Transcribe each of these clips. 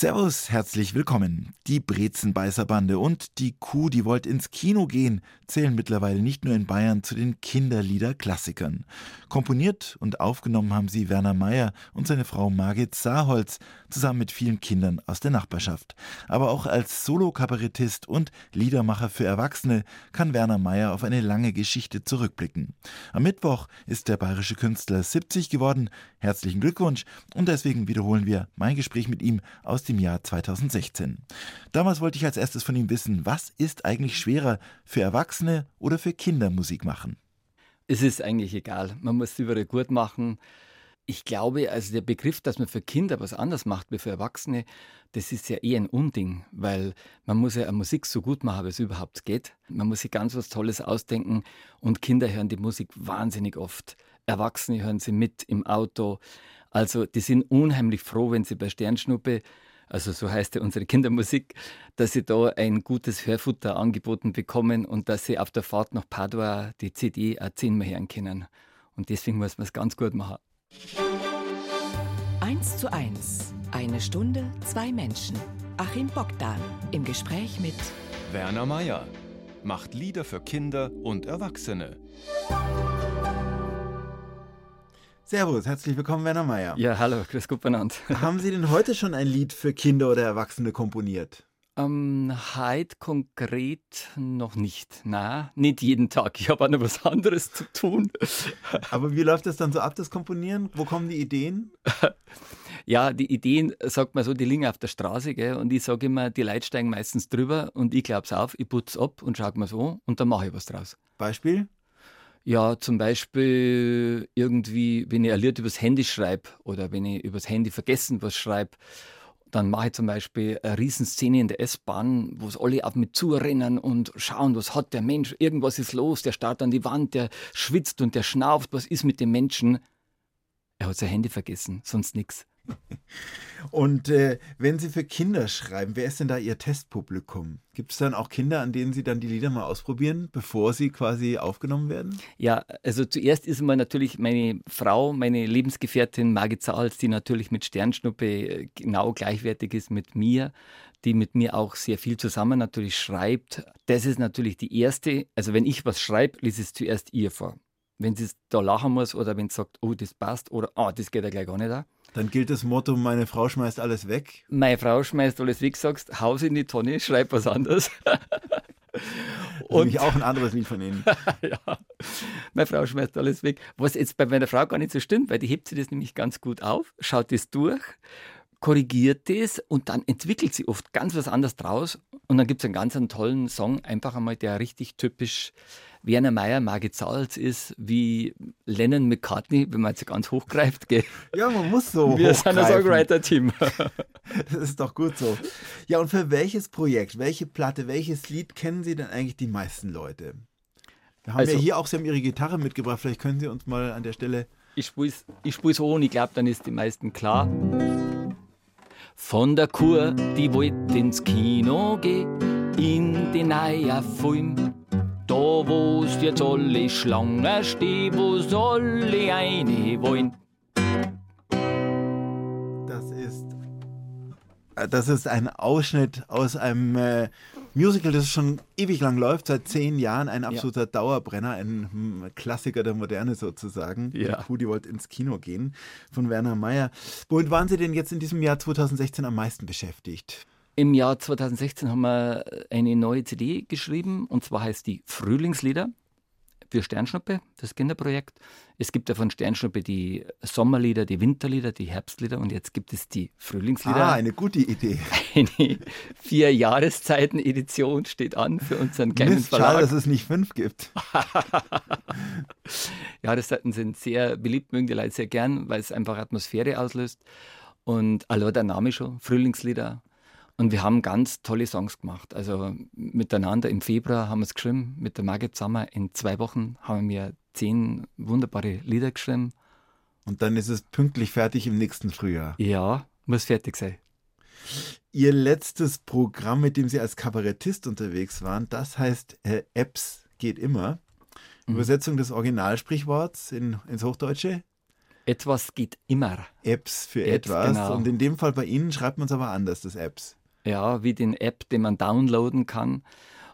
Servus, herzlich willkommen. Die Brezenbeißerbande und die Kuh, die wollt ins Kino gehen, zählen mittlerweile nicht nur in Bayern zu den Kinderliederklassikern. Komponiert und aufgenommen haben sie Werner Mayer und seine Frau Margit Saarholz, zusammen mit vielen Kindern aus der Nachbarschaft. Aber auch als Solo-Kabarettist und Liedermacher für Erwachsene kann Werner Mayer auf eine lange Geschichte zurückblicken. Am Mittwoch ist der bayerische Künstler 70 geworden. Herzlichen Glückwunsch und deswegen wiederholen wir mein Gespräch mit ihm aus dem Jahr 2016. Damals wollte ich als erstes von ihm wissen, was ist eigentlich schwerer für Erwachsene oder für Kinder Musik machen? Es ist eigentlich egal. Man muss es überall gut machen. Ich glaube, also der Begriff, dass man für Kinder was anders macht wie für Erwachsene, das ist ja eh ein Unding, weil man muss ja Musik so gut machen, wie es überhaupt geht. Man muss sich ganz was Tolles ausdenken und Kinder hören die Musik wahnsinnig oft. Erwachsene hören sie mit im Auto. Also die sind unheimlich froh, wenn sie bei Sternschnuppe also so heißt ja unsere Kindermusik, dass sie da ein gutes Hörfutter angeboten bekommen und dass sie auf der Fahrt nach Padua die CD auch zehnmal hören können. Und deswegen muss man es ganz gut machen. 1 zu 1. Eine Stunde, zwei Menschen. Achim Bogdan im Gespräch mit Werner Mayer macht Lieder für Kinder und Erwachsene. Servus, herzlich willkommen, Werner Mayer. Ja, hallo, grüß Gott benannt. Haben Sie denn heute schon ein Lied für Kinder oder Erwachsene komponiert? Ähm, heute konkret noch nicht. Na, nicht jeden Tag. Ich habe auch noch was anderes zu tun. Aber wie läuft das dann so ab, das Komponieren? Wo kommen die Ideen? ja, die Ideen, sagt man so, die liegen auf der Straße, gell? Und ich sage immer, die Leute steigen meistens drüber und ich glaube es auf, ich putze ab und schaue mir so und dann mache ich was draus. Beispiel? Ja, zum Beispiel irgendwie, wenn ich Lied übers Handy schreibe oder wenn ich übers Handy vergessen was schreibe, dann mache ich zum Beispiel eine Riesenszene in der S-Bahn, wo es alle auf mich zurennen und schauen, was hat der Mensch, irgendwas ist los, der starrt an die Wand, der schwitzt und der schnauft, was ist mit dem Menschen? Er hat sein Handy vergessen, sonst nichts. Und äh, wenn Sie für Kinder schreiben, wer ist denn da Ihr Testpublikum? Gibt es dann auch Kinder, an denen Sie dann die Lieder mal ausprobieren, bevor sie quasi aufgenommen werden? Ja, also zuerst ist mal natürlich meine Frau, meine Lebensgefährtin Margit Zahls, die natürlich mit Sternschnuppe äh, genau gleichwertig ist mit mir, die mit mir auch sehr viel zusammen natürlich schreibt. Das ist natürlich die erste. Also wenn ich was schreibe, lese es zuerst ihr vor. Wenn sie da lachen muss oder wenn sie sagt, oh, das passt oder oh, das geht ja gleich gar nicht an dann gilt das Motto, meine Frau schmeißt alles weg. Meine Frau schmeißt alles weg, sagst, haus in die Tonne, schreib was anderes. Und ich auch ein anderes Lied von Ihnen. ja, meine Frau schmeißt alles weg. Was jetzt bei meiner Frau gar nicht so stimmt, weil die hebt sich das nämlich ganz gut auf, schaut das durch, korrigiert das und dann entwickelt sie oft ganz was anderes draus. Und dann gibt es einen ganz einen tollen Song, einfach einmal, der richtig typisch Werner Meyer, Margit Salz ist wie Lennon McCartney, wenn man jetzt ganz hochgreift. Gell? Ja, man muss so. Wir sind ein Songwriter-Team. das ist doch gut so. Ja, und für welches Projekt, welche Platte, welches Lied kennen Sie denn eigentlich die meisten Leute? Wir haben also, ja hier auch, Sie haben Ihre Gitarre mitgebracht, vielleicht können Sie uns mal an der Stelle. Ich spiele es ich so und ich glaube, dann ist die meisten klar. Von der Kur, die wollte ins Kino gehen, in den neuen Film da wo's jetzt alle Schlangen stehen, wo soll ich eine wollen? Das ist, äh, das ist ein Ausschnitt aus einem äh, Musical, das schon ewig lang läuft, seit zehn Jahren, ein absoluter ja. Dauerbrenner, ein hm, Klassiker der Moderne sozusagen. Ja. Die wollte ins Kino gehen, von Werner Mayer. Womit waren Sie denn jetzt in diesem Jahr 2016 am meisten beschäftigt? Im Jahr 2016 haben wir eine neue CD geschrieben und zwar heißt die Frühlingslieder für Sternschnuppe, das Kinderprojekt. Es gibt ja von Sternschnuppe die Sommerlieder, die Winterlieder, die Herbstlieder und jetzt gibt es die Frühlingslieder. Ah, eine gute Idee. Eine vier Jahreszeiten-Edition steht an für unseren kleinen Mist, Verlag. Schade, dass es nicht fünf gibt. Jahreszeiten sind sehr beliebt, mögen die Leute sehr gern, weil es einfach Atmosphäre auslöst. Und also der Name schon, Frühlingslieder, und wir haben ganz tolle Songs gemacht. Also miteinander im Februar haben wir es geschrieben, mit der Margit zusammen. In zwei Wochen haben wir zehn wunderbare Lieder geschrieben. Und dann ist es pünktlich fertig im nächsten Frühjahr. Ja, muss fertig sein. Ihr letztes Programm, mit dem Sie als Kabarettist unterwegs waren, das heißt äh, Apps geht immer. Mhm. Übersetzung des Originalsprichworts in, ins Hochdeutsche? Etwas geht immer. Apps für Apps, etwas. Genau. Und in dem Fall bei Ihnen schreibt man es aber anders, das Apps. Ja, wie den App, den man downloaden kann.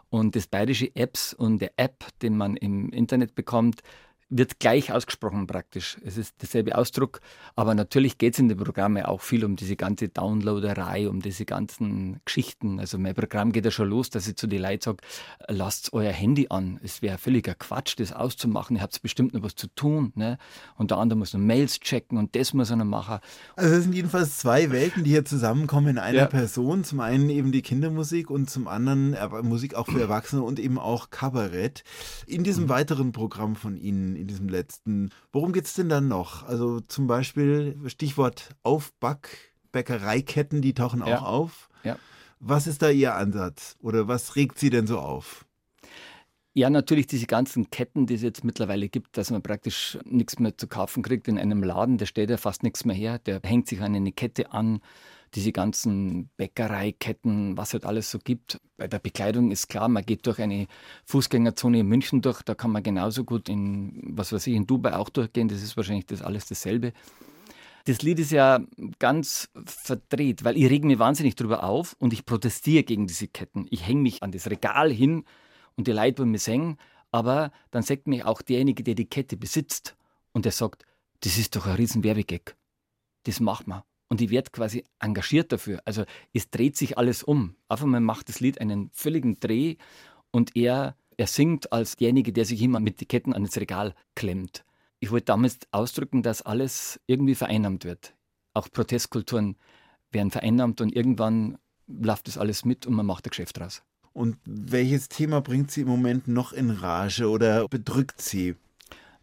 Und das bayerische Apps und der App, den man im Internet bekommt, wird gleich ausgesprochen praktisch. Es ist derselbe Ausdruck, aber natürlich geht es in den Programmen auch viel um diese ganze Downloaderei, um diese ganzen Geschichten. Also mein Programm geht ja schon los, dass ich zu den Leuten sage, lasst euer Handy an. Es wäre völliger Quatsch, das auszumachen. Ihr habt bestimmt noch was zu tun. Ne? Und der andere muss noch Mails checken und das muss er noch machen. Also es sind jedenfalls zwei Welten, die hier zusammenkommen in einer ja. Person. Zum einen eben die Kindermusik und zum anderen Musik auch für Erwachsene und eben auch Kabarett. In diesem mhm. weiteren Programm von Ihnen in diesem letzten. Worum geht es denn dann noch? Also zum Beispiel Stichwort Aufback, Bäckereiketten, die tauchen auch ja. auf. Ja. Was ist da Ihr Ansatz oder was regt Sie denn so auf? Ja, natürlich diese ganzen Ketten, die es jetzt mittlerweile gibt, dass man praktisch nichts mehr zu kaufen kriegt in einem Laden, der stellt ja fast nichts mehr her, der hängt sich an eine Kette an diese ganzen Bäckereiketten, was es halt alles so gibt. Bei der Bekleidung ist klar, man geht durch eine Fußgängerzone in München durch, da kann man genauso gut in, was weiß ich, in Dubai auch durchgehen, das ist wahrscheinlich das alles dasselbe. Das Lied ist ja ganz verdreht, weil ich rege mich wahnsinnig drüber auf und ich protestiere gegen diese Ketten. Ich hänge mich an das Regal hin und die Leute wollen mich singen, aber dann sagt mich auch derjenige, der die Kette besitzt und der sagt, das ist doch ein riesen Werbegag. Das macht man und ich werde quasi engagiert dafür. Also es dreht sich alles um. Auf einmal macht das Lied einen völligen Dreh und er, er singt als derjenige, der sich immer mit den Ketten ans Regal klemmt. Ich wollte damals ausdrücken, dass alles irgendwie vereinnahmt wird. Auch Protestkulturen werden vereinnahmt und irgendwann läuft das alles mit und man macht ein Geschäft draus. Und welches Thema bringt Sie im Moment noch in Rage oder bedrückt Sie?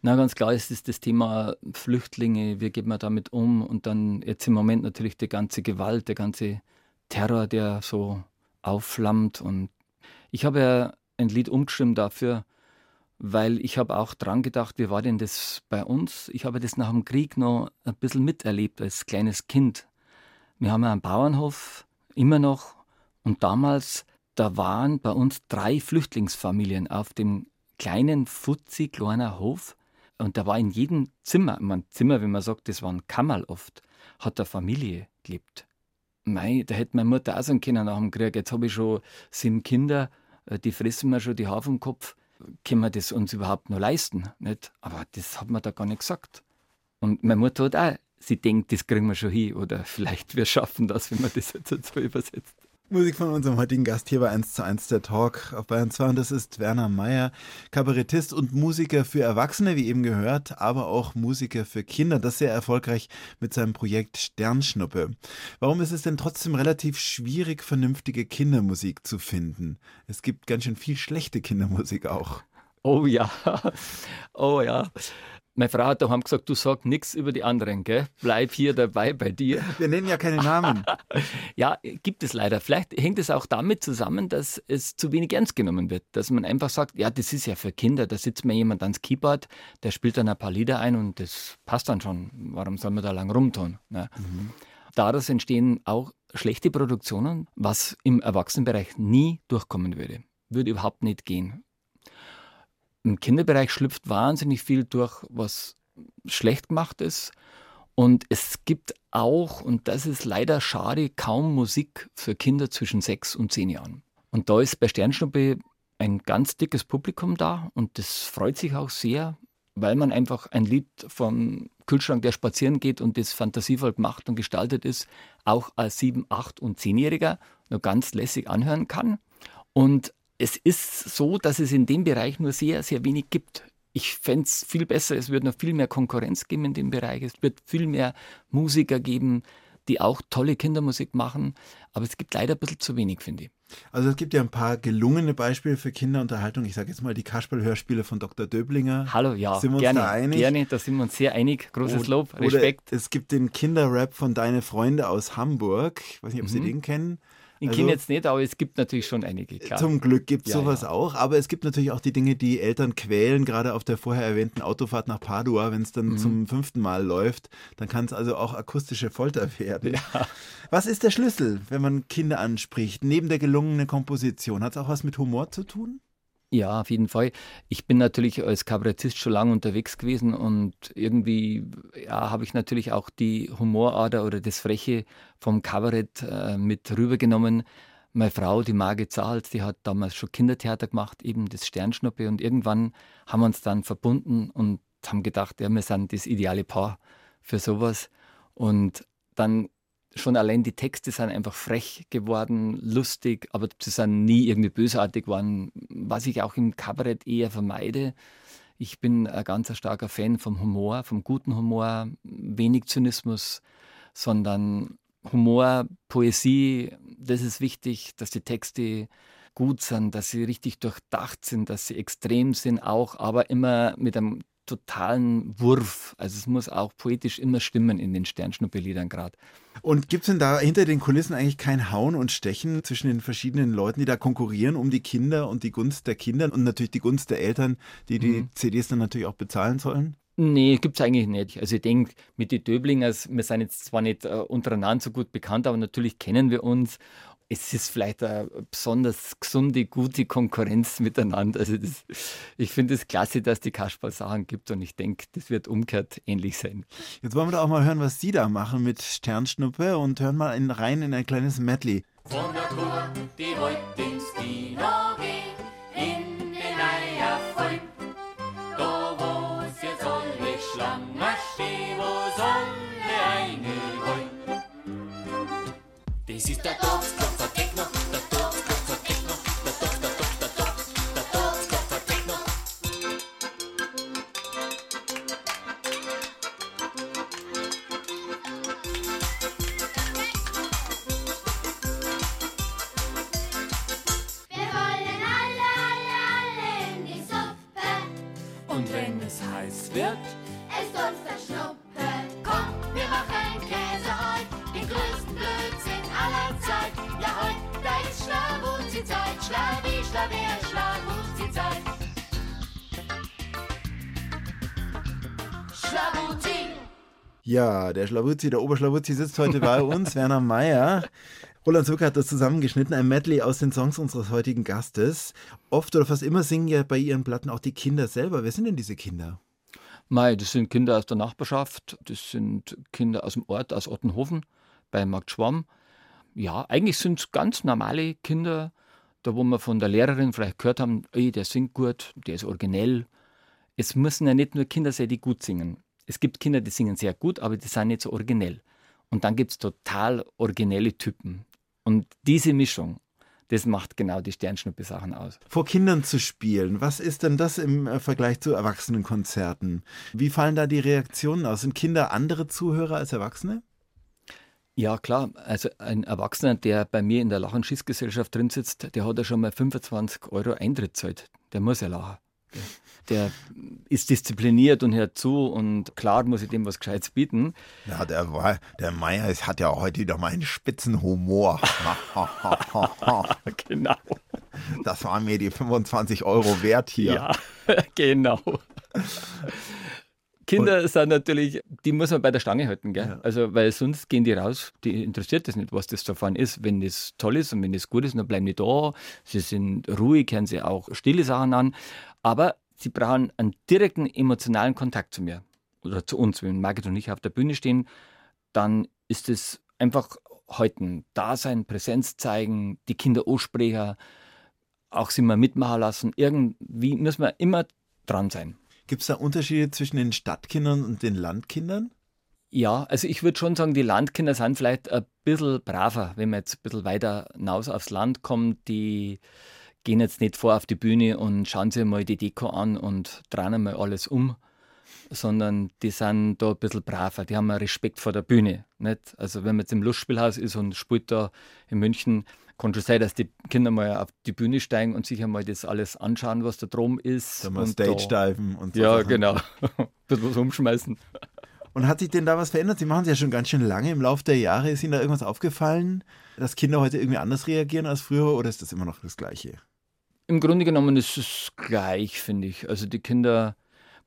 Na, ganz klar ist es das Thema Flüchtlinge, wie geht man damit um und dann jetzt im Moment natürlich die ganze Gewalt, der ganze Terror, der so aufflammt und ich habe ja ein Lied umgeschrieben dafür, weil ich habe auch dran gedacht, wie war denn das bei uns? Ich habe das nach dem Krieg noch ein bisschen miterlebt als kleines Kind. Wir haben ja einen Bauernhof, immer noch, und damals, da waren bei uns drei Flüchtlingsfamilien auf dem kleinen, futzi kleiner Hof und da war in jedem Zimmer, mein Zimmer, wie man sagt, das war ein Kammerl oft, hat eine Familie gelebt. Mei, da hätte meine Mutter auch sagen können nach dem Krieg, jetzt habe ich schon sieben Kinder, äh, die fressen mir schon die Haare vom Kopf. Können wir das uns überhaupt noch leisten? Nicht? Aber das hat man da gar nicht gesagt. Und meine Mutter hat auch, sie denkt, das kriegen wir schon hin oder vielleicht wir schaffen das, wenn man das jetzt so übersetzt. Musik von unserem heutigen Gast hier bei 1 zu 1 der Talk auf Bayern 2 und das ist Werner Mayer, Kabarettist und Musiker für Erwachsene, wie eben gehört, aber auch Musiker für Kinder, das sehr erfolgreich mit seinem Projekt Sternschnuppe. Warum ist es denn trotzdem relativ schwierig, vernünftige Kindermusik zu finden? Es gibt ganz schön viel schlechte Kindermusik auch. Oh ja, oh ja. Meine Frau hat daheim gesagt, du sag nichts über die anderen, gell? Bleib hier dabei bei dir. Wir nennen ja keine Namen. ja, gibt es leider. Vielleicht hängt es auch damit zusammen, dass es zu wenig ernst genommen wird. Dass man einfach sagt, ja, das ist ja für Kinder, da sitzt mir jemand ans Keyboard, der spielt dann ein paar Lieder ein und das passt dann schon. Warum soll man da lang rumtun? Ne? Mhm. Daraus entstehen auch schlechte Produktionen, was im Erwachsenenbereich nie durchkommen würde. Würde überhaupt nicht gehen. Im Kinderbereich schlüpft wahnsinnig viel durch, was schlecht gemacht ist. Und es gibt auch, und das ist leider schade, kaum Musik für Kinder zwischen sechs und zehn Jahren. Und da ist bei Sternschnuppe ein ganz dickes Publikum da und das freut sich auch sehr, weil man einfach ein Lied vom Kühlschrank, der spazieren geht und das fantasievoll gemacht und gestaltet ist, auch als sieben, acht und zehnjähriger nur ganz lässig anhören kann. Und es ist so, dass es in dem Bereich nur sehr, sehr wenig gibt. Ich fände es viel besser, es würde noch viel mehr Konkurrenz geben in dem Bereich. Es wird viel mehr Musiker geben, die auch tolle Kindermusik machen. Aber es gibt leider ein bisschen zu wenig, finde ich. Also es gibt ja ein paar gelungene Beispiele für Kinderunterhaltung. Ich sage jetzt mal die Kasperl-Hörspiele von Dr. Döblinger. Hallo, ja. Sind wir gerne, uns da einig? Gerne, da sind wir uns sehr einig. Großes Lob, Respekt. Oder es gibt den Kinderrap von Deine Freunde aus Hamburg. Ich weiß nicht, ob mhm. Sie den kennen. Ich also, jetzt nicht, aber es gibt natürlich schon einige. Klar. Zum Glück gibt es ja, sowas ja. auch. Aber es gibt natürlich auch die Dinge, die Eltern quälen, gerade auf der vorher erwähnten Autofahrt nach Padua. Wenn es dann mhm. zum fünften Mal läuft, dann kann es also auch akustische Folter werden. Ja. Was ist der Schlüssel, wenn man Kinder anspricht, neben der gelungenen Komposition? Hat es auch was mit Humor zu tun? Ja, auf jeden Fall. Ich bin natürlich als Kabarettist schon lange unterwegs gewesen und irgendwie ja, habe ich natürlich auch die Humorader oder das Freche vom Kabarett äh, mit rübergenommen. Meine Frau, die Margit Zahls, die hat damals schon Kindertheater gemacht, eben das Sternschnuppe und irgendwann haben wir uns dann verbunden und haben gedacht, ja, wir sind das ideale Paar für sowas. Und dann schon allein die Texte sind einfach frech geworden, lustig, aber sie sind nie irgendwie bösartig geworden, was ich auch im Kabarett eher vermeide. Ich bin ein ganz starker Fan vom Humor, vom guten Humor, wenig Zynismus, sondern Humor, Poesie, das ist wichtig, dass die Texte gut sind, dass sie richtig durchdacht sind, dass sie extrem sind auch, aber immer mit einem totalen Wurf. Also es muss auch poetisch immer stimmen in den Sternschnuppeliedern gerade. Und gibt es denn da hinter den Kulissen eigentlich kein Hauen und Stechen zwischen den verschiedenen Leuten, die da konkurrieren um die Kinder und die Gunst der Kinder und natürlich die Gunst der Eltern, die die mhm. CDs dann natürlich auch bezahlen sollen? Nee, gibt es eigentlich nicht. Also ich denke, mit den Döblingers, wir sind jetzt zwar nicht äh, untereinander so gut bekannt, aber natürlich kennen wir uns es ist vielleicht eine besonders gesunde, gute Konkurrenz miteinander. Also das, ich finde es klasse, dass die Kasperl-Sachen gibt und ich denke, das wird umgekehrt ähnlich sein. Jetzt wollen wir da auch mal hören, was Sie da machen mit Sternschnuppe und hören mal in, rein in ein kleines Medley. Von der Tour, die heute ins Kino geht, in den Eierfall. Da wo es jetzt alle Schlangen stehen, wo der eine wollen? Das ist der Topf. Ja, der Schlawuzzi, der Oberschlawuzzi sitzt heute bei uns, Werner Mayer. Roland Zucker hat das zusammengeschnitten, ein Medley aus den Songs unseres heutigen Gastes. Oft oder fast immer singen ja bei ihren Platten auch die Kinder selber. Wer sind denn diese Kinder? Mei, das sind Kinder aus der Nachbarschaft, das sind Kinder aus dem Ort, aus Ottenhofen, bei Markt Schwamm. Ja, eigentlich sind es ganz normale Kinder, da wo wir von der Lehrerin vielleicht gehört haben, ey, der singt gut, der ist originell. Es müssen ja nicht nur Kinder sein, die gut singen es gibt Kinder, die singen sehr gut, aber die sind nicht so originell. Und dann gibt es total originelle Typen. Und diese Mischung, das macht genau die Sternschnuppe-Sachen aus. Vor Kindern zu spielen, was ist denn das im äh, Vergleich zu Erwachsenenkonzerten? Wie fallen da die Reaktionen aus? Sind Kinder andere Zuhörer als Erwachsene? Ja, klar. Also ein Erwachsener, der bei mir in der Lach- und Schießgesellschaft drin sitzt, der hat ja schon mal 25 Euro Eintritt zahlt. Der muss ja lachen der ist diszipliniert und hört zu und klar muss ich dem was Gescheites bieten. Ja, der, war, der Meier hat ja heute wieder mal einen spitzen Humor. genau. Das waren mir die 25 Euro wert hier. Ja, genau. Kinder und, sind natürlich, die muss man bei der Stange halten, gell? Ja. Also, weil sonst gehen die raus, die interessiert das nicht, was das davon ist. Wenn das toll ist und wenn das gut ist, dann bleiben die da. Sie sind ruhig, hören sie auch stille Sachen an. Aber sie brauchen einen direkten emotionalen Kontakt zu mir oder zu uns. Wenn Margit und ich auf der Bühne stehen, dann ist es einfach heute Dasein, Präsenz zeigen, die Kinder ansprechen, auch sie mal mitmachen lassen. Irgendwie müssen wir immer dran sein. Gibt es da Unterschiede zwischen den Stadtkindern und den Landkindern? Ja, also ich würde schon sagen, die Landkinder sind vielleicht ein bisschen braver, wenn man jetzt ein bisschen weiter hinaus aufs Land kommt. Die gehen jetzt nicht vor auf die Bühne und schauen sich mal die Deko an und drehen mal alles um, sondern die sind da ein bisschen braver, die haben Respekt vor der Bühne. Nicht? Also wenn man jetzt im Lustspielhaus ist und spielt da in München, kann schon sein, dass die Kinder mal auf die Bühne steigen und sich einmal das alles anschauen, was da drum ist. Da mal Stage-Diven und so. Ja, Sachen. genau. ein bisschen was umschmeißen. Und hat sich denn da was verändert? Sie machen es ja schon ganz schön lange. Im Laufe der Jahre ist Ihnen da irgendwas aufgefallen, dass Kinder heute irgendwie anders reagieren als früher oder ist das immer noch das Gleiche? Im Grunde genommen ist es gleich, finde ich. Also die Kinder,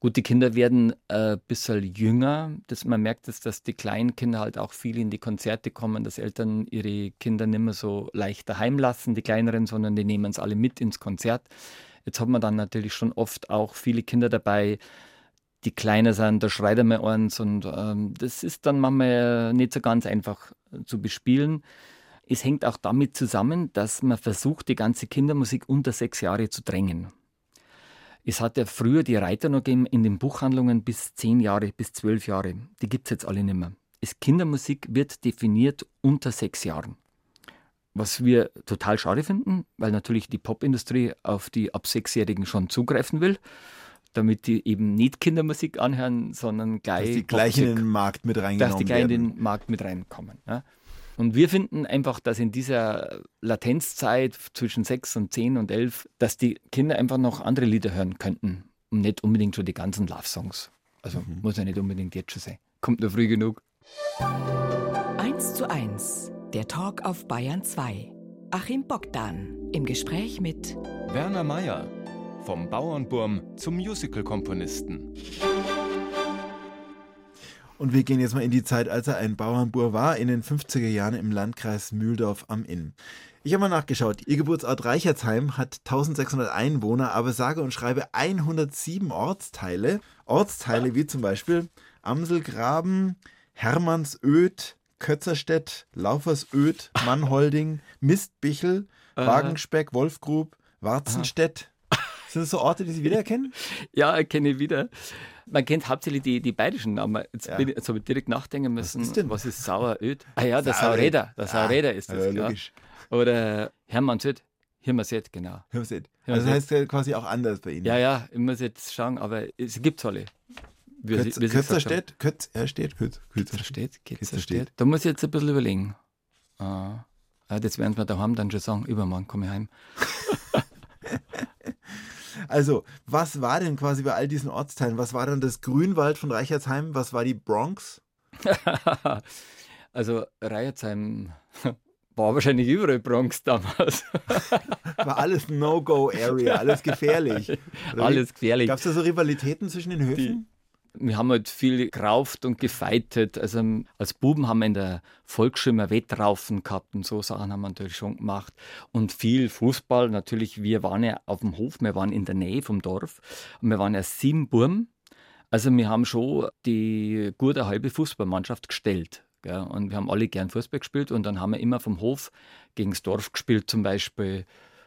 gut, die Kinder werden ein äh, bisschen jünger. Das, man merkt es, dass die kleinen Kinder halt auch viel in die Konzerte kommen, dass Eltern ihre Kinder nicht mehr so leicht daheim lassen, die kleineren, sondern die nehmen es alle mit ins Konzert. Jetzt hat man dann natürlich schon oft auch viele Kinder dabei, die kleiner sind, da schreit er mal eins und ähm, das ist dann manchmal nicht so ganz einfach zu bespielen. Es hängt auch damit zusammen, dass man versucht, die ganze Kindermusik unter sechs Jahre zu drängen. Es hat ja früher die Reiter noch gegeben in den Buchhandlungen bis zehn Jahre, bis zwölf Jahre. Die gibt es jetzt alle nicht mehr. Es Kindermusik wird definiert unter sechs Jahren. Was wir total schade finden, weil natürlich die Popindustrie auf die ab Sechsjährigen schon zugreifen will damit die eben nicht Kindermusik anhören, sondern gleich. Dass die gleich in den Markt mit reingenommen Dass die gleich werden. in den Markt mit reinkommen. Ja. Und wir finden einfach, dass in dieser Latenzzeit zwischen sechs und zehn und elf, dass die Kinder einfach noch andere Lieder hören könnten und nicht unbedingt schon die ganzen Love-Songs. Also mhm. muss ja nicht unbedingt jetzt schon sein. Kommt nur früh genug. 1 zu 1, der Talk auf Bayern 2. Achim Bogdan im Gespräch mit Werner Mayer vom Bauernburm zum Musical-Komponisten. Und wir gehen jetzt mal in die Zeit, als er ein Bauernbur war, in den 50er Jahren im Landkreis Mühldorf am Inn. Ich habe mal nachgeschaut. Ihr Geburtsort Reichertsheim hat 1600 Einwohner, aber sage und schreibe 107 Ortsteile. Ortsteile wie zum Beispiel Amselgraben, Hermannsöd, Kötzerstedt, Laufersöd, Mannholding, Mistbichel, Wagenspeck, Wolfgrub, Warzenstedt, sind das so Orte, die Sie wiedererkennen? ja, erkenne ich wieder. Man kennt hauptsächlich die, die bayerischen Namen. Jetzt, ja. bin ich, jetzt habe ich direkt nachdenken müssen. Was ist, denn? Was ist Saueröd? Ah ja, der Sauräder. Der ah, ist das. Ja, logisch. Oder Hermannsöd. Hirmerset, genau. Hirmerset. Also das heißt ja quasi auch anders bei Ihnen. Ja, ja, ich muss jetzt schauen, aber es gibt es alle. Kötzerstedt? Kötz, er steht, Kötzerstedt, Kötzerstedt. Da muss ich jetzt ein bisschen überlegen. Ah, das werden wir daheim dann schon sagen. Übermorgen komme ich heim. Also, was war denn quasi bei all diesen Ortsteilen? Was war dann das Grünwald von Reichertsheim? Was war die Bronx? also, Reichertsheim war wahrscheinlich überall Bronx damals. War alles No-Go-Area, alles gefährlich. alles gefährlich. Gab es da so Rivalitäten zwischen den Höfen? Die wir haben halt viel gerauft und gefeitet. Also als Buben haben wir in der Volksschule Wettraufen gehabt und so Sachen haben wir natürlich schon gemacht. Und viel Fußball. Natürlich, wir waren ja auf dem Hof, wir waren in der Nähe vom Dorf. Und wir waren ja sieben Buben. Also wir haben schon die gute halbe Fußballmannschaft gestellt. Gell? Und wir haben alle gern Fußball gespielt und dann haben wir immer vom Hof gegen das Dorf gespielt, zum Beispiel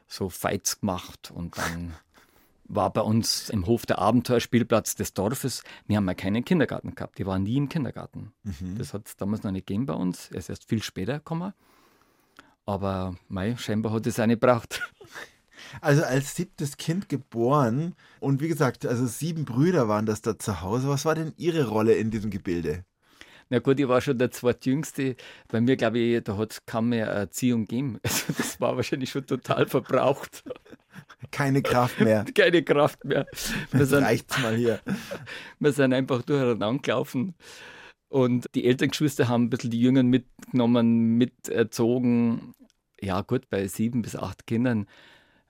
so Fights gemacht und dann war bei uns im Hof der Abenteuerspielplatz des Dorfes. Wir haben ja keinen Kindergarten gehabt. Die waren nie im Kindergarten. Mhm. Das hat es damals noch nicht gegeben bei uns. Er ist erst viel später gekommen. Aber mei, scheinbar hat es eine braucht. Also als siebtes Kind geboren und wie gesagt, also sieben Brüder waren das da zu Hause. Was war denn Ihre Rolle in diesem Gebilde? Na gut, ich war schon der zweitjüngste. Bei mir, glaube ich, da hat es kaum mehr Erziehung gegeben. Also das war wahrscheinlich schon total verbraucht. Keine Kraft mehr. Keine Kraft mehr. Wir sind, reicht's mal hier. Wir sind einfach durcheinander gelaufen. Und die Elterngeschwister haben ein bisschen die Jüngeren mitgenommen, miterzogen. Ja, gut, bei sieben bis acht Kindern.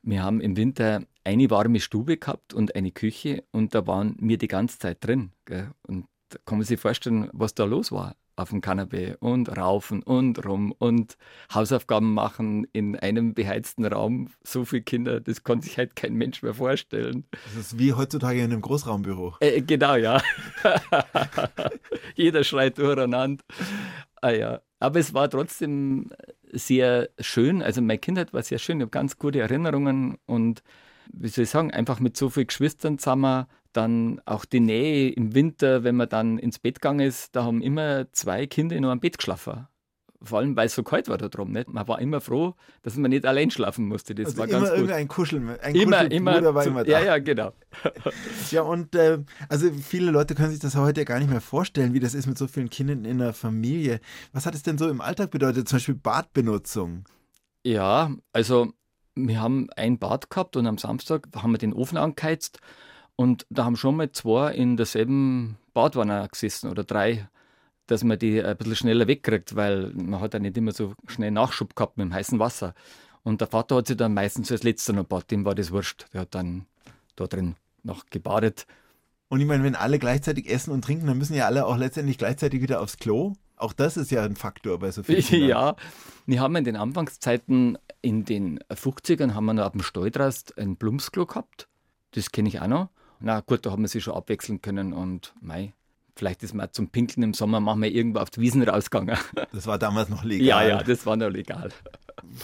Wir haben im Winter eine warme Stube gehabt und eine Küche und da waren wir die ganze Zeit drin. Gell? Und kann man sich vorstellen, was da los war auf dem Kanapee und raufen und rum und Hausaufgaben machen in einem beheizten Raum. So viele Kinder, das kann sich halt kein Mensch mehr vorstellen. Das ist wie heutzutage in einem Großraumbüro. Äh, genau, ja. Jeder schreit durcheinander. Ah, ja. Aber es war trotzdem sehr schön. Also meine Kindheit war sehr schön. Ich habe ganz gute Erinnerungen und wie soll ich sagen, einfach mit so vielen Geschwistern zusammen dann auch die Nähe im Winter, wenn man dann ins Bett gegangen ist, da haben immer zwei Kinder in einem Bett geschlafen. Vor allem, weil es so kalt war da drum. Nicht? Man war immer froh, dass man nicht allein schlafen musste. Das also war immer ganz gut. irgendein Kuschel, ein immer, immer war immer da. Ja, ja, genau. ja, und äh, also viele Leute können sich das heute gar nicht mehr vorstellen, wie das ist mit so vielen Kindern in der Familie. Was hat es denn so im Alltag bedeutet, zum Beispiel Badbenutzung? Ja, also wir haben ein Bad gehabt und am Samstag haben wir den Ofen angeheizt und da haben schon mal zwei in derselben Badwanne gesessen oder drei, dass man die ein bisschen schneller wegkriegt, weil man hat ja nicht immer so schnell Nachschub gehabt mit dem heißen Wasser. Und der Vater hat sich dann meistens als letzter noch bad, dem war das wurscht. Der hat dann da drin noch gebadet. Und ich meine, wenn alle gleichzeitig essen und trinken, dann müssen ja alle auch letztendlich gleichzeitig wieder aufs Klo. Auch das ist ja ein Faktor bei so vielen. Kindern. Ja, wir haben in den Anfangszeiten, in den 50ern, haben wir noch auf dem Stalltrast ein Blumsklo gehabt. das kenne ich auch noch. Na gut, da haben wir sich schon abwechseln können und mei, vielleicht ist man zum Pinkeln im Sommer machen wir irgendwo auf die Wiesen rausgegangen. Das war damals noch legal. Ja, ja, das war noch legal.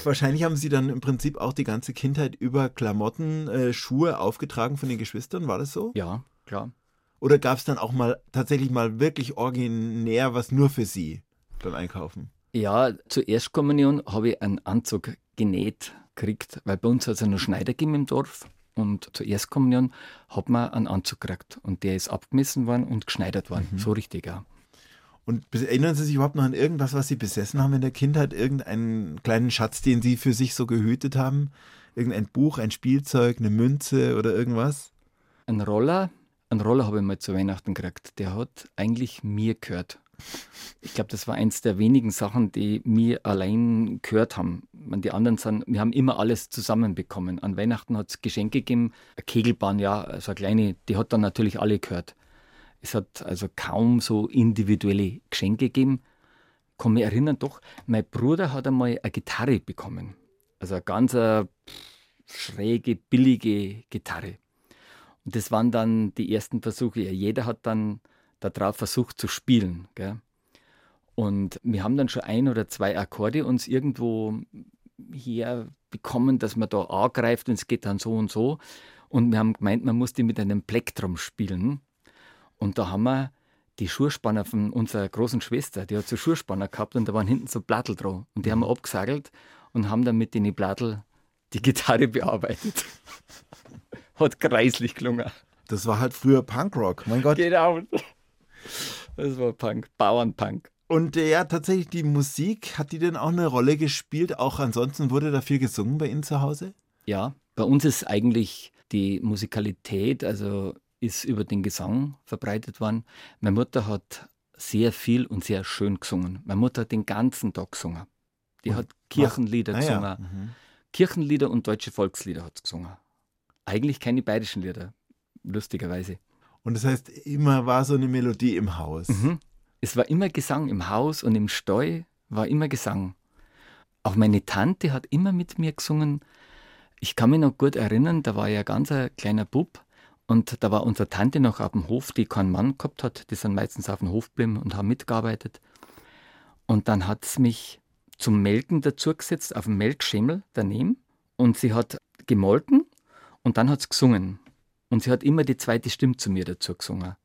Wahrscheinlich haben Sie dann im Prinzip auch die ganze Kindheit über Klamotten, äh, Schuhe aufgetragen von den Geschwistern, war das so? Ja, klar. Oder gab es dann auch mal tatsächlich mal wirklich originär was nur für Sie beim Einkaufen? Ja, zur Erstkommunion habe ich einen Anzug genäht gekriegt, weil bei uns hat es noch Schneider gegeben im Dorf. Und zur Erstkommunion hat man einen Anzug gekriegt. Und der ist abgemessen worden und geschneidert worden. Mhm. So richtig, ja. Und erinnern Sie sich überhaupt noch an irgendwas, was Sie besessen haben in der Kindheit? Irgendeinen kleinen Schatz, den Sie für sich so gehütet haben? Irgendein Buch, ein Spielzeug, eine Münze oder irgendwas? Ein Roller. Ein Roller habe ich mal zu Weihnachten gekriegt. Der hat eigentlich mir gehört. Ich glaube, das war eins der wenigen Sachen, die mir allein gehört haben. Die anderen sind, wir haben immer alles zusammenbekommen. An Weihnachten hat es Geschenke gegeben, eine Kegelbahn, ja, also eine kleine, die hat dann natürlich alle gehört. Es hat also kaum so individuelle Geschenke gegeben. Ich kann mich erinnern, doch, mein Bruder hat einmal eine Gitarre bekommen. Also eine ganz äh, schräge, billige Gitarre. Das waren dann die ersten Versuche. Jeder hat dann darauf versucht zu spielen. Gell? Und wir haben dann schon ein oder zwei Akkorde uns irgendwo hier bekommen, dass man da angreift und es geht dann so und so. Und wir haben gemeint, man muss die mit einem Plektrum spielen. Und da haben wir die Schuhspanner von unserer großen Schwester, die hat so Schuhspanner gehabt und da waren hinten so Plattel drauf. Und die haben wir abgesagelt und haben dann mit den Plattel die Gitarre bearbeitet. Hat kreislich gelungen. Das war halt früher Punkrock, mein Gott. Genau. Das war Punk, Bauernpunk. Und äh, ja, tatsächlich die Musik, hat die denn auch eine Rolle gespielt? Auch ansonsten wurde da viel gesungen bei Ihnen zu Hause? Ja, bei uns ist eigentlich die Musikalität, also ist über den Gesang verbreitet worden. Meine Mutter hat sehr viel und sehr schön gesungen. Meine Mutter hat den ganzen Tag gesungen. Die und hat Kirchenlieder ah, gesungen. Ja. Mhm. Kirchenlieder und deutsche Volkslieder hat sie gesungen. Eigentlich keine bayerischen Lieder, lustigerweise. Und das heißt, immer war so eine Melodie im Haus. Mhm. Es war immer Gesang im Haus und im Stall war immer Gesang. Auch meine Tante hat immer mit mir gesungen. Ich kann mich noch gut erinnern, da war ja ganz ein kleiner Bub und da war unsere Tante noch auf dem Hof, die keinen Mann gehabt hat. Die sind meistens auf dem Hof geblieben und haben mitgearbeitet. Und dann hat es mich zum Melken dazugesetzt, auf dem Melkschemel daneben. Und sie hat gemolken und dann hat es gesungen. Und sie hat immer die zweite Stimme zu mir dazu gesungen.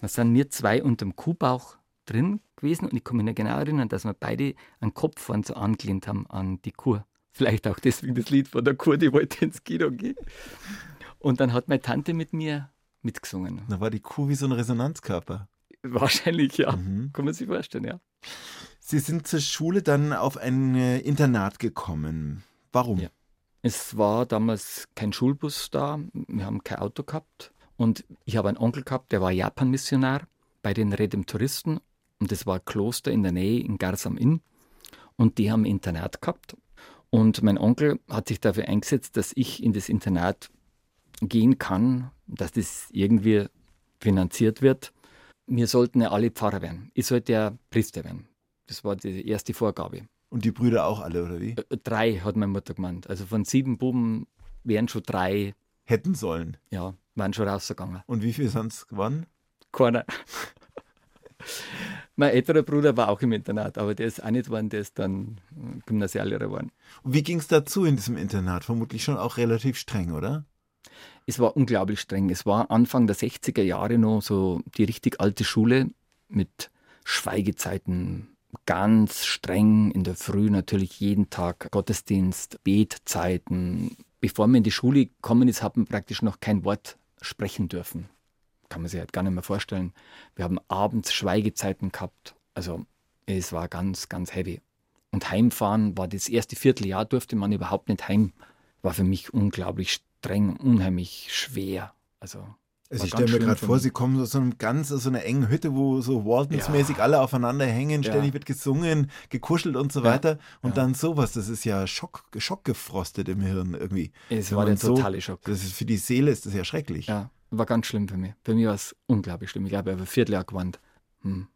Da sind wir zwei unterm Kuhbauch drin gewesen und ich kann mich noch genau erinnern, dass wir beide einen Kopf von so angelehnt haben an die Kuh. Vielleicht auch deswegen das Lied von der Kuh, die wollte ins Kino gehen. Und dann hat meine Tante mit mir mitgesungen. Da war die Kuh wie so ein Resonanzkörper. Wahrscheinlich, ja. Mhm. Kann man sich vorstellen, ja. Sie sind zur Schule dann auf ein äh, Internat gekommen. Warum? Ja. Es war damals kein Schulbus da, wir haben kein Auto gehabt. Und ich habe einen Onkel gehabt, der war Japan-Missionar bei den Redemptoristen. Und das war ein Kloster in der Nähe in Garsam Inn. Und die haben ein Internat gehabt. Und mein Onkel hat sich dafür eingesetzt, dass ich in das Internat gehen kann, dass das irgendwie finanziert wird. Wir sollten ja alle Pfarrer werden. Ich sollte ja Priester werden. Das war die erste Vorgabe. Und die Brüder auch alle, oder wie? Äh, drei, hat meine Mutter gemeint. Also von sieben Buben wären schon drei. Hätten sollen. Ja, waren schon rausgegangen. Und wie viele sind es geworden? Keiner. mein älterer Bruder war auch im Internat, aber der ist auch nicht geworden, der ist dann Gymnasiallehrer geworden. Und wie ging es dazu in diesem Internat? Vermutlich schon auch relativ streng, oder? Es war unglaublich streng. Es war Anfang der 60er Jahre noch so die richtig alte Schule mit Schweigezeiten, ganz streng in der Früh natürlich jeden Tag Gottesdienst, Betzeiten. Bevor man in die Schule gekommen ist, hat man praktisch noch kein Wort sprechen dürfen. Kann man sich halt gar nicht mehr vorstellen. Wir haben abends Schweigezeiten gehabt. Also es war ganz, ganz heavy. Und heimfahren war das erste Vierteljahr, durfte man überhaupt nicht heim. War für mich unglaublich streng, unheimlich schwer. Also also ich stelle mir gerade vor, sie kommen aus so einem ganz, aus so einer engen Hütte, wo so Waltons-mäßig ja. alle aufeinander hängen, ständig ja. wird gesungen, gekuschelt und so ja. weiter. Und dann sowas, das ist ja Schock, schockgefrostet im Hirn irgendwie. Es war der totale Schock. Das ist, für die Seele ist das ja schrecklich. Ja, war ganz schlimm für mich. Für mich war es unglaublich schlimm. Ich glaube, ich habe ein Vierteljahr gewandt. Hm.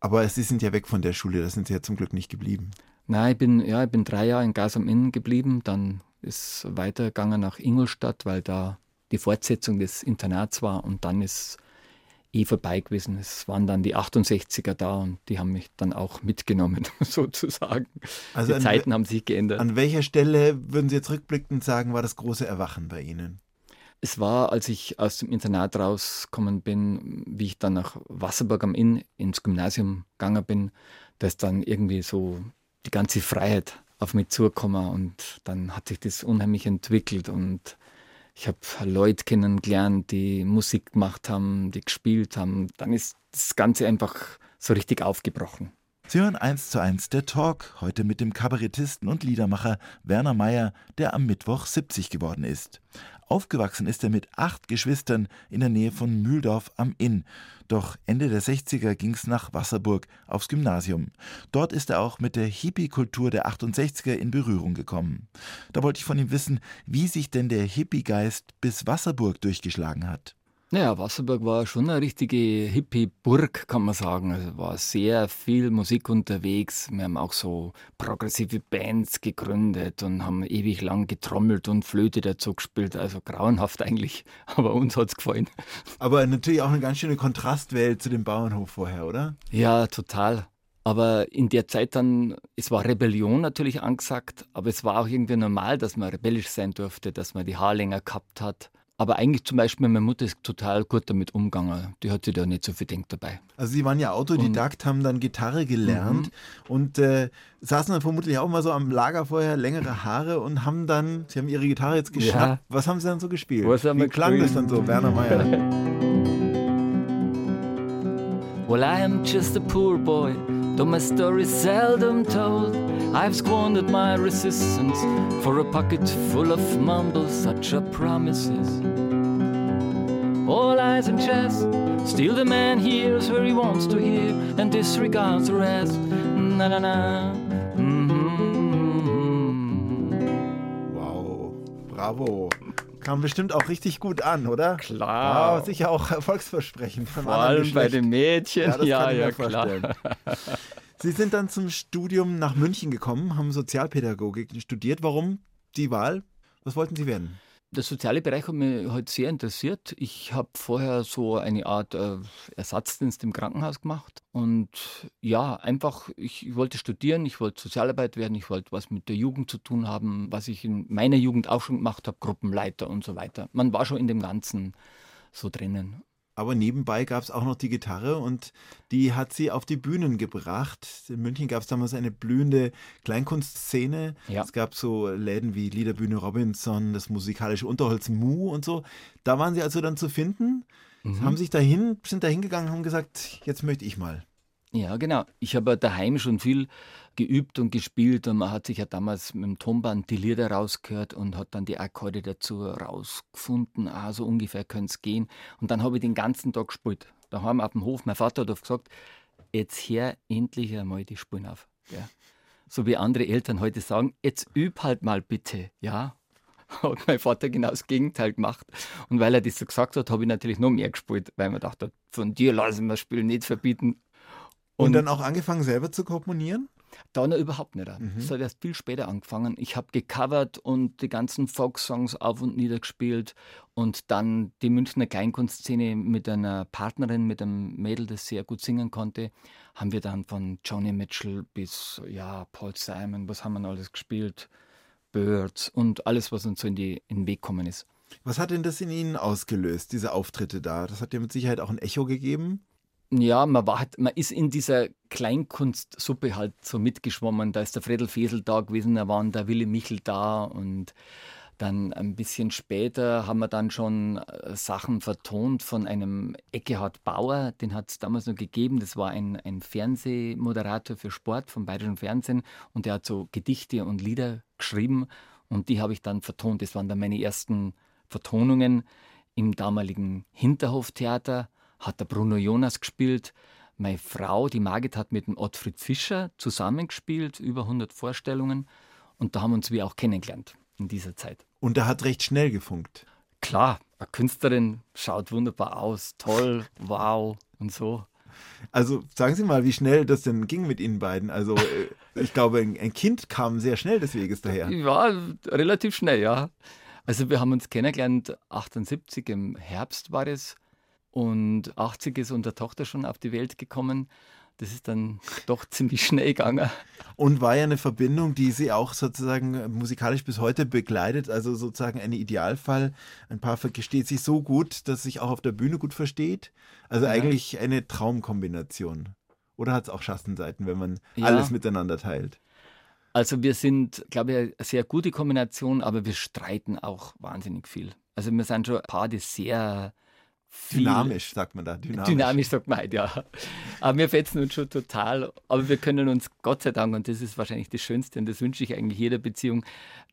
Aber Sie sind ja weg von der Schule, da sind Sie ja zum Glück nicht geblieben. Nein, ich bin, ja, ich bin drei Jahre in Gas am Inn geblieben, dann ist weitergegangen nach Ingolstadt, weil da die Fortsetzung des Internats war und dann ist eh vorbei gewesen. Es waren dann die 68er da und die haben mich dann auch mitgenommen, sozusagen. Also die Zeiten haben sich geändert. An welcher Stelle würden Sie jetzt rückblickend sagen, war das große Erwachen bei Ihnen? Es war, als ich aus dem Internat rausgekommen bin, wie ich dann nach Wasserburg am Inn ins Gymnasium gegangen bin, dass dann irgendwie so die ganze Freiheit auf mich zugekommen und dann hat sich das unheimlich entwickelt und ich habe Leute kennengelernt, die Musik gemacht haben, die gespielt haben. Dann ist das Ganze einfach so richtig aufgebrochen. Sie hören eins zu eins der Talk, heute mit dem Kabarettisten und Liedermacher Werner Mayer, der am Mittwoch 70 geworden ist. Aufgewachsen ist er mit acht Geschwistern in der Nähe von Mühldorf am Inn. Doch Ende der 60er ging es nach Wasserburg aufs Gymnasium. Dort ist er auch mit der Hippie-Kultur der 68er in Berührung gekommen. Da wollte ich von ihm wissen, wie sich denn der Hippie-Geist bis Wasserburg durchgeschlagen hat. Naja, Wasserburg war schon eine richtige Hippie-Burg, kann man sagen. Also war sehr viel Musik unterwegs. Wir haben auch so progressive Bands gegründet und haben ewig lang getrommelt und Flöte dazu gespielt. Also grauenhaft eigentlich, aber uns hat es gefallen. Aber natürlich auch eine ganz schöne Kontrastwelt zu dem Bauernhof vorher, oder? Ja, total. Aber in der Zeit dann, es war Rebellion natürlich angesagt, aber es war auch irgendwie normal, dass man rebellisch sein durfte, dass man die Haare länger gehabt hat. Aber eigentlich zum Beispiel, meine Mutter ist total gut damit umgegangen. Die hat sich da nicht so viel Denk dabei. Also Sie waren ja Autodidakt, und, haben dann Gitarre gelernt mhm. und äh, saßen dann vermutlich auch mal so am Lager vorher, längere Haare und haben dann, Sie haben Ihre Gitarre jetzt geschnappt. Ja. Was haben Sie dann so gespielt? Wie klang das dann so, Werner Meyer? well, I am just a poor boy. Though my story's seldom told, I've squandered my resistance for a pocket full of mumbles, such are promises. All eyes and chest, still the man hears where he wants to hear and disregards the rest. Na na na. Mm-hmm. Wow, bravo. Kam bestimmt auch richtig gut an, oder? Klar. War sicher auch erfolgsversprechend. Vor allem bei den Mädchen. Ja, ja, ja klar. Sie sind dann zum Studium nach München gekommen, haben Sozialpädagogik studiert. Warum die Wahl? Was wollten Sie werden? Der soziale Bereich hat mich halt sehr interessiert. Ich habe vorher so eine Art äh, Ersatzdienst im Krankenhaus gemacht. Und ja, einfach, ich wollte studieren, ich wollte Sozialarbeit werden, ich wollte was mit der Jugend zu tun haben, was ich in meiner Jugend auch schon gemacht habe, Gruppenleiter und so weiter. Man war schon in dem Ganzen so drinnen. Aber nebenbei gab es auch noch die Gitarre und die hat sie auf die Bühnen gebracht. In München gab es damals eine blühende Kleinkunstszene. Ja. Es gab so Läden wie Liederbühne Robinson, das musikalische Unterholz Mu und so. Da waren sie also dann zu finden, mhm. haben sich dahin, sind da hingegangen und haben gesagt, jetzt möchte ich mal. Ja, genau. Ich habe daheim schon viel geübt und gespielt und man hat sich ja damals mit dem Tonband die Lieder rausgehört und hat dann die Akkorde dazu rausgefunden. Ah, so ungefähr könnte es gehen. Und dann habe ich den ganzen Tag gespielt. Da haben wir auf dem Hof, mein Vater hat oft gesagt, jetzt hör endlich einmal die Spuren auf. Ja. So wie andere Eltern heute sagen, jetzt üb halt mal bitte, ja. Hat mein Vater genau das Gegenteil gemacht. Und weil er das so gesagt hat, habe ich natürlich noch mehr gespielt, weil man dachte, von dir lassen wir das Spiel nicht verbieten. Und, und dann auch angefangen selber zu komponieren? Da noch überhaupt nicht. Mhm. Das hat erst viel später angefangen. Ich habe gecovert und die ganzen Folksongs auf und nieder gespielt und dann die Münchner Kleinkunstszene mit einer Partnerin, mit einem Mädel, das sehr gut singen konnte, haben wir dann von Johnny Mitchell bis ja, Paul Simon, was haben wir alles gespielt? Birds und alles, was uns so in, die, in den Weg gekommen ist. Was hat denn das in Ihnen ausgelöst, diese Auftritte da? Das hat ja mit Sicherheit auch ein Echo gegeben. Ja, man, war halt, man ist in dieser Kleinkunstsuppe halt so mitgeschwommen. Da ist der Fredel Fesel da gewesen, da war der Willi Michel da und dann ein bisschen später haben wir dann schon äh, Sachen vertont von einem Eckehard Bauer, den hat es damals noch gegeben. Das war ein, ein Fernsehmoderator für Sport vom Bayerischen Fernsehen und der hat so Gedichte und Lieder geschrieben und die habe ich dann vertont. Das waren dann meine ersten Vertonungen im damaligen Hinterhoftheater hat der Bruno Jonas gespielt. Meine Frau, die Margit, hat mit dem Ottfried Fischer zusammengespielt, über 100 Vorstellungen. Und da haben wir uns wir auch kennengelernt in dieser Zeit. Und da hat recht schnell gefunkt. Klar, eine Künstlerin schaut wunderbar aus, toll, wow und so. Also sagen Sie mal, wie schnell das denn ging mit Ihnen beiden. Also äh, ich glaube, ein Kind kam sehr schnell des Weges daher. Ja, relativ schnell, ja. Also wir haben uns kennengelernt, 78 im Herbst war es und 80 ist unsere Tochter schon auf die Welt gekommen. Das ist dann doch ziemlich schnell gegangen. Und war ja eine Verbindung, die sie auch sozusagen musikalisch bis heute begleitet. Also sozusagen ein Idealfall. Ein Paar versteht sich so gut, dass sich auch auf der Bühne gut versteht. Also ja. eigentlich eine Traumkombination. Oder hat es auch Schattenseiten, wenn man ja. alles miteinander teilt? Also wir sind, glaube ich, eine sehr gute Kombination, aber wir streiten auch wahnsinnig viel. Also wir sind schon ein Paar, die sehr Dynamisch, sagt man da. Dynamisch, Dynamisch sagt man halt, ja. Aber wir fetzen uns schon total. Aber wir können uns Gott sei Dank, und das ist wahrscheinlich das Schönste, und das wünsche ich eigentlich jeder Beziehung,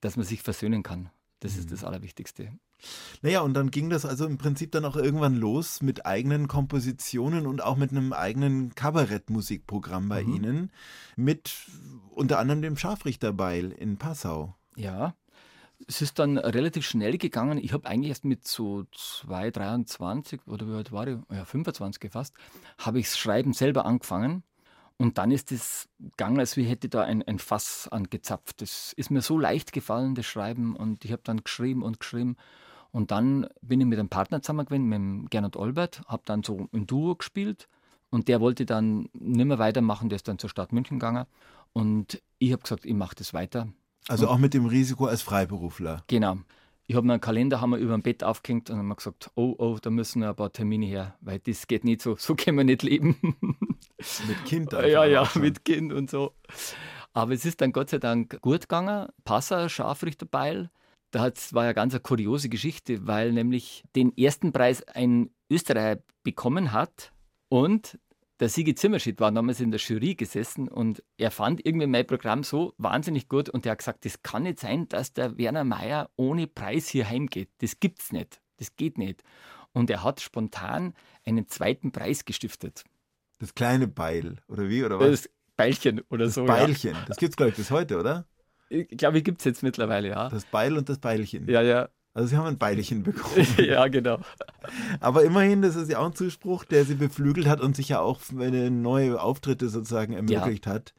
dass man sich versöhnen kann. Das mhm. ist das Allerwichtigste. Naja, und dann ging das also im Prinzip dann auch irgendwann los mit eigenen Kompositionen und auch mit einem eigenen Kabarettmusikprogramm bei mhm. Ihnen, mit unter anderem dem Scharfrichterbeil in Passau. Ja, es ist dann relativ schnell gegangen. Ich habe eigentlich erst mit so 2, 23 oder wie alt war ich? Ja, 25 fast, habe ich das Schreiben selber angefangen. Und dann ist es gegangen, als wie hätte da ein, ein Fass angezapft. Das ist mir so leicht gefallen, das Schreiben. Und ich habe dann geschrieben und geschrieben. Und dann bin ich mit einem Partner zusammengekommen, mit dem Gernot Olbert, habe dann so ein Duo gespielt. Und der wollte dann nicht mehr weitermachen, der ist dann zur Stadt München gegangen. Und ich habe gesagt, ich mache das weiter. Also auch mit dem Risiko als Freiberufler. Genau. Ich habe mir einen Kalender haben wir über dem Bett aufgehängt und haben gesagt, oh, oh, da müssen wir ein paar Termine her, weil das geht nicht so, so können wir nicht leben. mit Kind einfach Ja, ja, schon. mit Kind und so. Aber es ist dann Gott sei Dank gut gegangen. Passer, Scharfrichterbeil. Da war ja ganz eine kuriose Geschichte, weil nämlich den ersten Preis ein Österreicher bekommen hat und der Sigi Zimmerschied war damals in der Jury gesessen und er fand irgendwie mein Programm so wahnsinnig gut und er hat gesagt, das kann nicht sein, dass der Werner Mayer ohne Preis hier heimgeht. Das gibt's nicht. Das geht nicht. Und er hat spontan einen zweiten Preis gestiftet. Das kleine Beil, oder wie, oder was? Das Beilchen oder das so. Beilchen, ja. das gibt's, glaube ich, bis heute, oder? Ich glaube, ich gibt es jetzt mittlerweile, ja. Das Beil und das Beilchen. Ja, ja. Also sie haben ein Beilchen bekommen. ja, genau. Aber immerhin, das ist ja auch ein Zuspruch, der sie beflügelt hat und sich ja auch neue Auftritte sozusagen ermöglicht ja. hat.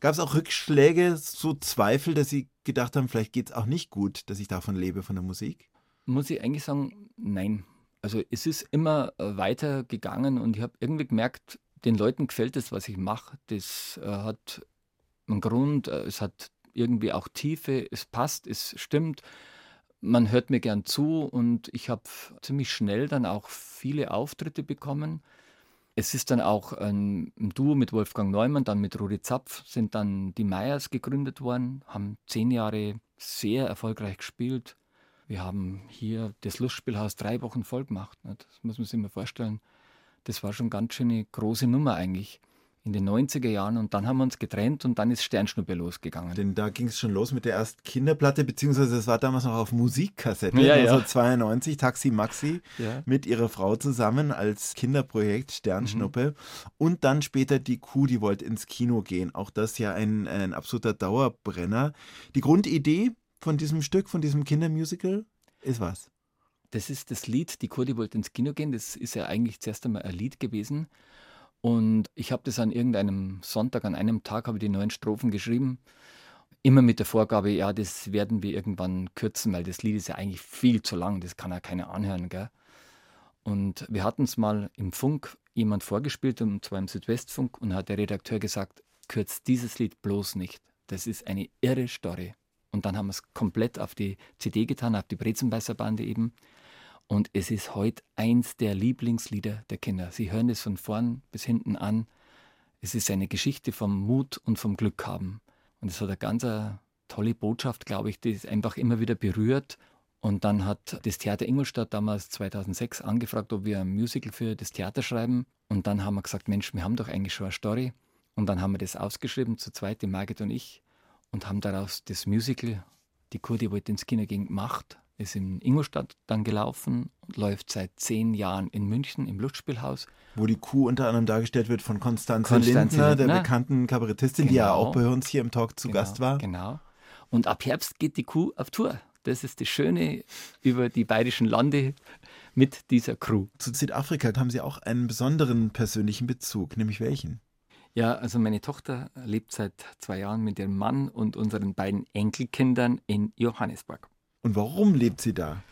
Gab es auch Rückschläge, so Zweifel, dass Sie gedacht haben, vielleicht geht es auch nicht gut, dass ich davon lebe, von der Musik? Muss ich eigentlich sagen, nein. Also es ist immer äh, weiter gegangen und ich habe irgendwie gemerkt, den Leuten gefällt das, was ich mache. Das äh, hat einen Grund, äh, es hat irgendwie auch Tiefe, es passt, es stimmt man hört mir gern zu und ich habe ziemlich schnell dann auch viele Auftritte bekommen. Es ist dann auch ein, Duo mit Wolfgang Neumann, dann mit Rudi Zapf, sind dann die Meyers gegründet worden, haben zehn Jahre sehr erfolgreich gespielt. Wir haben hier das Lustspielhaus drei Wochen voll gemacht. Ne? Das muss man sich mal vorstellen. Das war schon ganz schön eine große Nummer eigentlich in den 90er Jahren und dann haben wir uns getrennt und dann ist Sternschnuppe losgegangen. Denn da ging es schon los mit der ersten Kinderplatte, beziehungsweise es war damals noch auf Musikkassette, ja, also ja. 92, Taxi Maxi, ja. mit ihrer Frau zusammen als Kinderprojekt Sternschnuppe mhm. und dann später die Kuh, die wollte ins Kino gehen. Auch das ja ein, ein absoluter Dauerbrenner. Die Grundidee von diesem Stück, von diesem Kindermusical ist was? Das ist das Lied, die Kuh, die wollte ins Kino gehen. Das ist ja eigentlich zuerst einmal ein Lied gewesen. Und ich habe das an irgendeinem Sonntag, an einem Tag, habe ich die neuen Strophen geschrieben. Immer mit der Vorgabe, ja, das werden wir irgendwann kürzen, weil das Lied ist ja eigentlich viel zu lang, das kann ja keiner anhören. Gell? Und wir hatten es mal im Funk jemand vorgespielt, und zwar im Südwestfunk, und hat der Redakteur gesagt, kürzt dieses Lied bloß nicht. Das ist eine irre Story. Und dann haben wir es komplett auf die CD getan, auf die Brezenbeißerbande eben. Und es ist heute eins der Lieblingslieder der Kinder. Sie hören es von vorn bis hinten an. Es ist eine Geschichte vom Mut und vom Glück haben. Und es hat eine ganz tolle Botschaft, glaube ich, die es einfach immer wieder berührt. Und dann hat das Theater Ingolstadt damals 2006 angefragt, ob wir ein Musical für das Theater schreiben. Und dann haben wir gesagt, Mensch, wir haben doch eigentlich schon eine Story. Und dann haben wir das ausgeschrieben, zu zweit, die Margit und ich, und haben daraus das Musical, die Kurdi wollte ins Kino gehen, gemacht ist in Ingolstadt dann gelaufen und läuft seit zehn Jahren in München im Lustspielhaus. Wo die Kuh unter anderem dargestellt wird von Konstanze, Konstanze Lindner, Lindner, der bekannten Kabarettistin, genau. die ja genau. auch bei uns hier im Talk zu genau, Gast war. Genau. Und ab Herbst geht die Kuh auf Tour. Das ist das Schöne über die bayerischen Lande mit dieser Crew. Zu Südafrika haben Sie auch einen besonderen persönlichen Bezug, nämlich welchen? Ja, also meine Tochter lebt seit zwei Jahren mit ihrem Mann und unseren beiden Enkelkindern in Johannesburg. Und warum lebt sie da?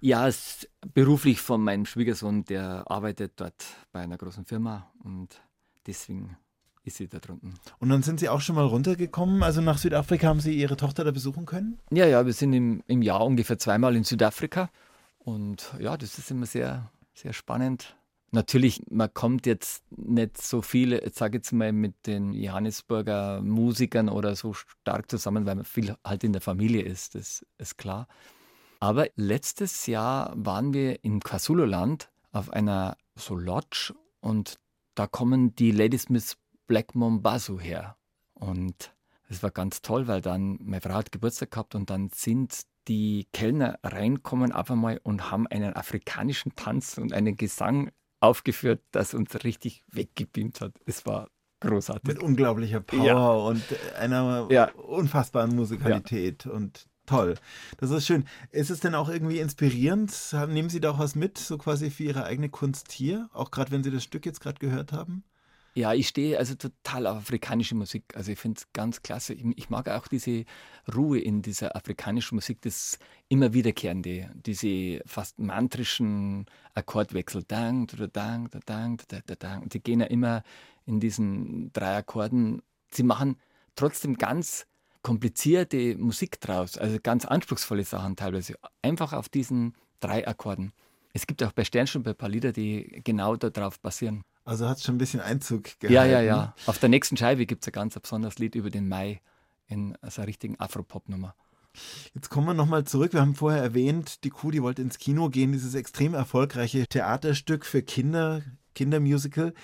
Ja, es ist beruflich von meinem Schwiegersohn, der arbeitet dort bei einer großen Firma und deswegen ist sie da drunten. Und dann sind Sie auch schon mal runtergekommen? Also nach Südafrika haben Sie Ihre Tochter da besuchen können? Ja, ja, wir sind im, im Jahr ungefähr zweimal in Südafrika und ja, das ist immer sehr, sehr spannend. Natürlich, man kommt jetzt nicht so viele, jetzt sage ich jetzt mal, mit den Johannesburger Musikern oder so stark zusammen, weil man viel halt in der Familie ist, das ist klar. Aber letztes Jahr waren wir im KwaZulu-Land auf einer so Lodge und da kommen die Ladysmith Black Mombasu her. Und es war ganz toll, weil dann meine Frau hat Geburtstag gehabt und dann sind die Kellner reinkommen auf einmal und haben einen afrikanischen Tanz und einen Gesang aufgeführt, das uns richtig weggebeamt hat. Es war großartig. Mit unglaublicher Power ja. und einer ja. unfassbaren Musikalität ja. und toll. Das ist schön. Ist es denn auch irgendwie inspirierend? Nehmen Sie da auch was mit, so quasi für Ihre eigene Kunst hier? Auch gerade wenn Sie das Stück jetzt gerade gehört haben? Ja, ich stehe also total auf afrikanische Musik. Also ich finde es ganz klasse. Ich, ich, mag auch diese Ruhe in dieser afrikanischen Musik, das immer wiederkehrende, diese fast mantrischen Akkordwechsel. Dang, dang, dang, dang, dang. Die gehen ja immer in diesen drei Akkorden. Sie machen trotzdem ganz komplizierte Musik draus, also ganz anspruchsvolle Sachen teilweise, einfach auf diesen drei Akkorden. Es gibt auch bei Sternstunden ein paar Lieder, die genau darauf basieren. Also hat es schon ein bisschen Einzug gehalten. Ja, ja, ja. Auf der nächsten Scheibe gibt es ein ganz besonderes Lied über den Mai in so einer richtigen Afropop-Nummer. Jetzt kommen wir nochmal zurück. Wir haben vorher erwähnt, die Kuh, die wollte ins Kino gehen, dieses extrem erfolgreiche Theaterstück für Kinder, Kindermusical.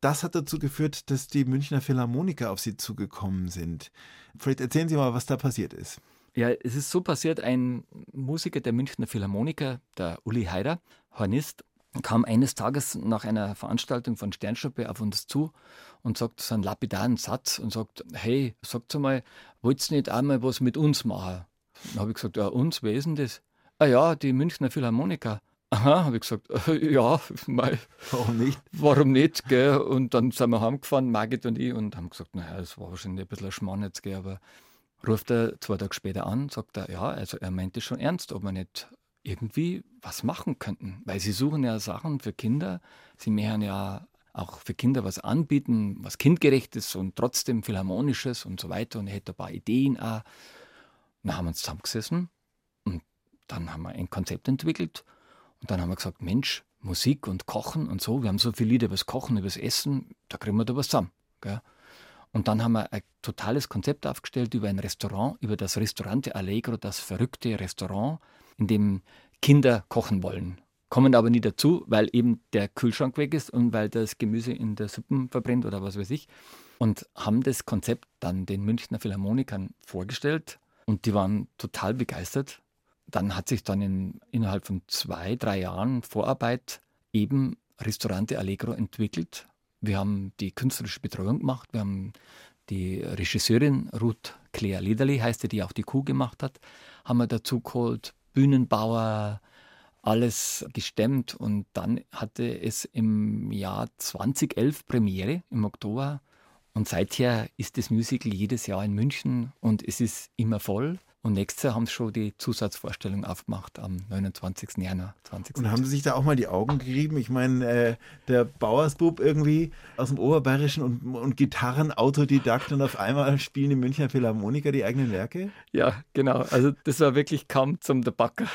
Das hat dazu geführt, dass die Münchner Philharmoniker auf sie zugekommen sind. Vielleicht erzählen Sie mal, was da passiert ist. Ja, es ist so passiert, ein Musiker der Münchner Philharmoniker, der Uli Heider, Hornist, kam eines Tages nach einer Veranstaltung von Sternschnuppe auf uns zu und sagt so einen lapidaren Satz und sagt, hey, sagt mal, wollt ihr nicht einmal was mit uns machen? Dann habe ich gesagt, ja, uns, wer ist denn das? Ah ja, die Münchner Philharmoniker. Aha, habe ich gesagt, äh, ja, mal. Warum nicht? Warum nicht, gell? Und dann sind wir heimgefahren, Margit und ich, und haben gesagt, naja, das war wahrscheinlich ein bisschen ein Schmarrn jetzt, gell, aber ruft er zwei Tage später an, sagt er, ja, also er meinte schon ernst, ob wir nicht irgendwie was machen könnten. Weil sie suchen ja Sachen für Kinder. Sie möchten ja auch für Kinder was anbieten, was kindgerechtes und trotzdem philharmonisches und so weiter. Und er hätte ein paar Ideen auch. Dann haben wir uns zusammengesessen und dann haben wir ein Konzept entwickelt. Und dann haben wir gesagt, Mensch, Musik und Kochen und so, wir haben so viele Lieder über das Kochen, über das Essen, da kriegen wir da was zusammen. Gell? Und dann haben wir ein totales Konzept aufgestellt über ein Restaurant, über das Restaurante Allegro, das verrückte Restaurant, in dem Kinder kochen wollen. Kommen aber nie dazu, weil eben der Kühlschrank weg ist und weil das Gemüse in der Suppen verbrennt oder was weiß ich. Und haben das Konzept dann den Münchner Philharmonikern vorgestellt und die waren total begeistert. Dann hat sich dann in, innerhalb von zwei, drei Jahren Vorarbeit eben Restaurante Allegro entwickelt. Wir haben die künstlerische Betreuung gemacht. Wir haben die Regisseurin Ruth Claire Lederli, heißt die, die auch die Kuh gemacht hat, haben wir dazu geholt. Bühnenbauer, alles gestemmt und dann hatte es im Jahr 2011 Premiere im Oktober und seither ist das Musical jedes Jahr in München und es ist immer voll. Und nächstes Jahr haben sie schon die Zusatzvorstellung aufgemacht am 29. Januar 2020. Und haben Sie sich da auch mal die Augen gerieben? Ich meine, äh, der Bauersbub irgendwie aus dem Oberbayerischen und, und Gitarren-Autodidakt und auf einmal spielen die Münchner Philharmoniker die eigenen Werke? Ja, genau. Also das war wirklich kaum zum Debacker.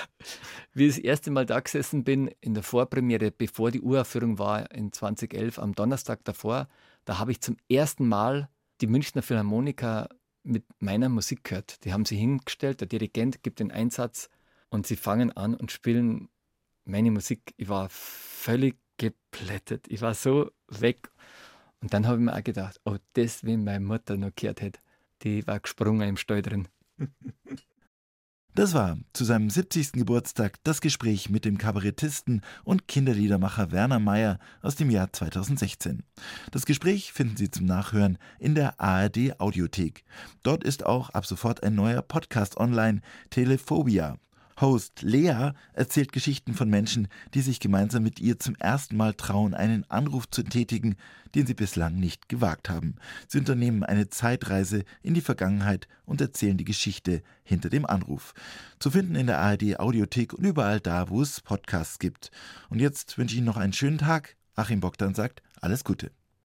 Wie ich das erste Mal da gesessen bin, in der Vorpremiere, bevor die Uraufführung war in 2011, am Donnerstag davor, da habe ich zum ersten Mal die Münchner Philharmoniker mit meiner Musik gehört. Die haben sie hingestellt, der Dirigent gibt den Einsatz und sie fangen an und spielen meine Musik. Ich war völlig geplättet. Ich war so weg. Und dann habe ich mir auch gedacht, oh, das, wie meine Mutter noch gehört hätte. Die war gesprungen im Stall drin. Das war zu seinem 70. Geburtstag das Gespräch mit dem Kabarettisten und Kinderliedermacher Werner Mayer aus dem Jahr 2016. Das Gespräch finden Sie zum Nachhören in der ARD Audiothek. Dort ist auch ab sofort ein neuer Podcast online, Telephobia. Host Lea erzählt Geschichten von Menschen, die sich gemeinsam mit ihr zum ersten Mal trauen, einen Anruf zu tätigen, den sie bislang nicht gewagt haben. Sie unternehmen eine Zeitreise in die Vergangenheit und erzählen die Geschichte hinter dem Anruf. Zu finden in der ARD Audiothek und überall da, wo es Podcasts gibt. Und jetzt wünsche ich Ihnen noch einen schönen Tag. Achim Bogdan sagt alles Gute.